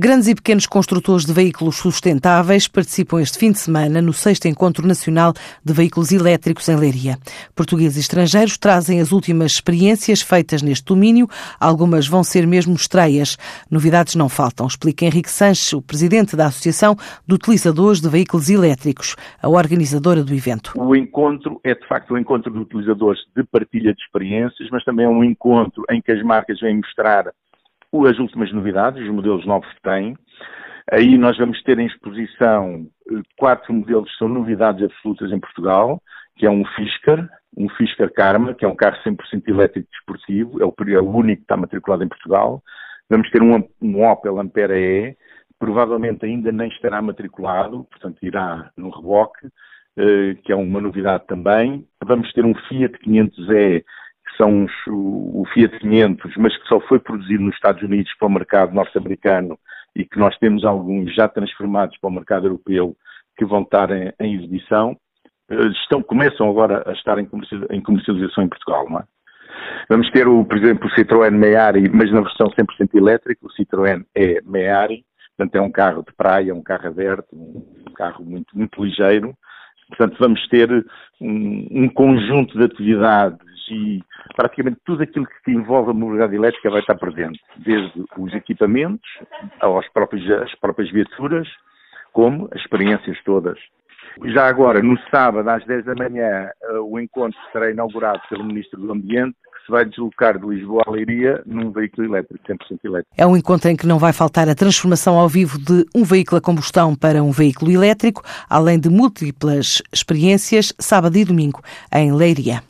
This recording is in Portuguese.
Grandes e pequenos construtores de veículos sustentáveis participam este fim de semana no sexto Encontro Nacional de Veículos Elétricos em Leiria. Portugueses e estrangeiros trazem as últimas experiências feitas neste domínio. Algumas vão ser mesmo estreias. Novidades não faltam, explica Henrique Sanches, o presidente da Associação de Utilizadores de Veículos Elétricos, a organizadora do evento. O encontro é, de facto, um encontro de utilizadores de partilha de experiências, mas também é um encontro em que as marcas vêm mostrar as últimas novidades, os modelos novos que têm. Aí nós vamos ter em exposição eh, quatro modelos que são novidades absolutas em Portugal, que é um Fisker, um Fisker Karma, que é um carro 100% elétrico desportivo, é o, é o único que está matriculado em Portugal. Vamos ter um, um Opel Ampera E, provavelmente ainda nem estará matriculado, portanto irá no reboque, eh, que é uma novidade também. Vamos ter um Fiat 500E, que são os, o, Fiat 500, mas que só foi produzido nos Estados Unidos para o mercado norte-americano e que nós temos alguns já transformados para o mercado europeu que vão estar em, em exibição, eh, estão, começam agora a estar em, comercialização em Portugal, não é? Vamos ter, o, por exemplo, o Citroën Meari, mas na versão 100% elétrica, o Citroën é Meari, portanto é um carro de praia, um carro aberto, um carro muito, muito ligeiro, portanto vamos ter um, um conjunto de atividades e praticamente tudo aquilo que envolve a mobilidade elétrica vai estar presente, desde os equipamentos aos próprios, as próprias viaturas, como as experiências todas. Já agora, no sábado, às 10 da manhã, eh, o encontro será inaugurado pelo Ministro do Ambiente, que se vai deslocar de Lisboa a Leiria num veículo elétrico, 100% elétrico. É um encontro em que não vai faltar a transformação ao vivo de um veículo a combustão para um veículo elétrico, além de múltiplas experiências, sábado e domingo, em Leiria.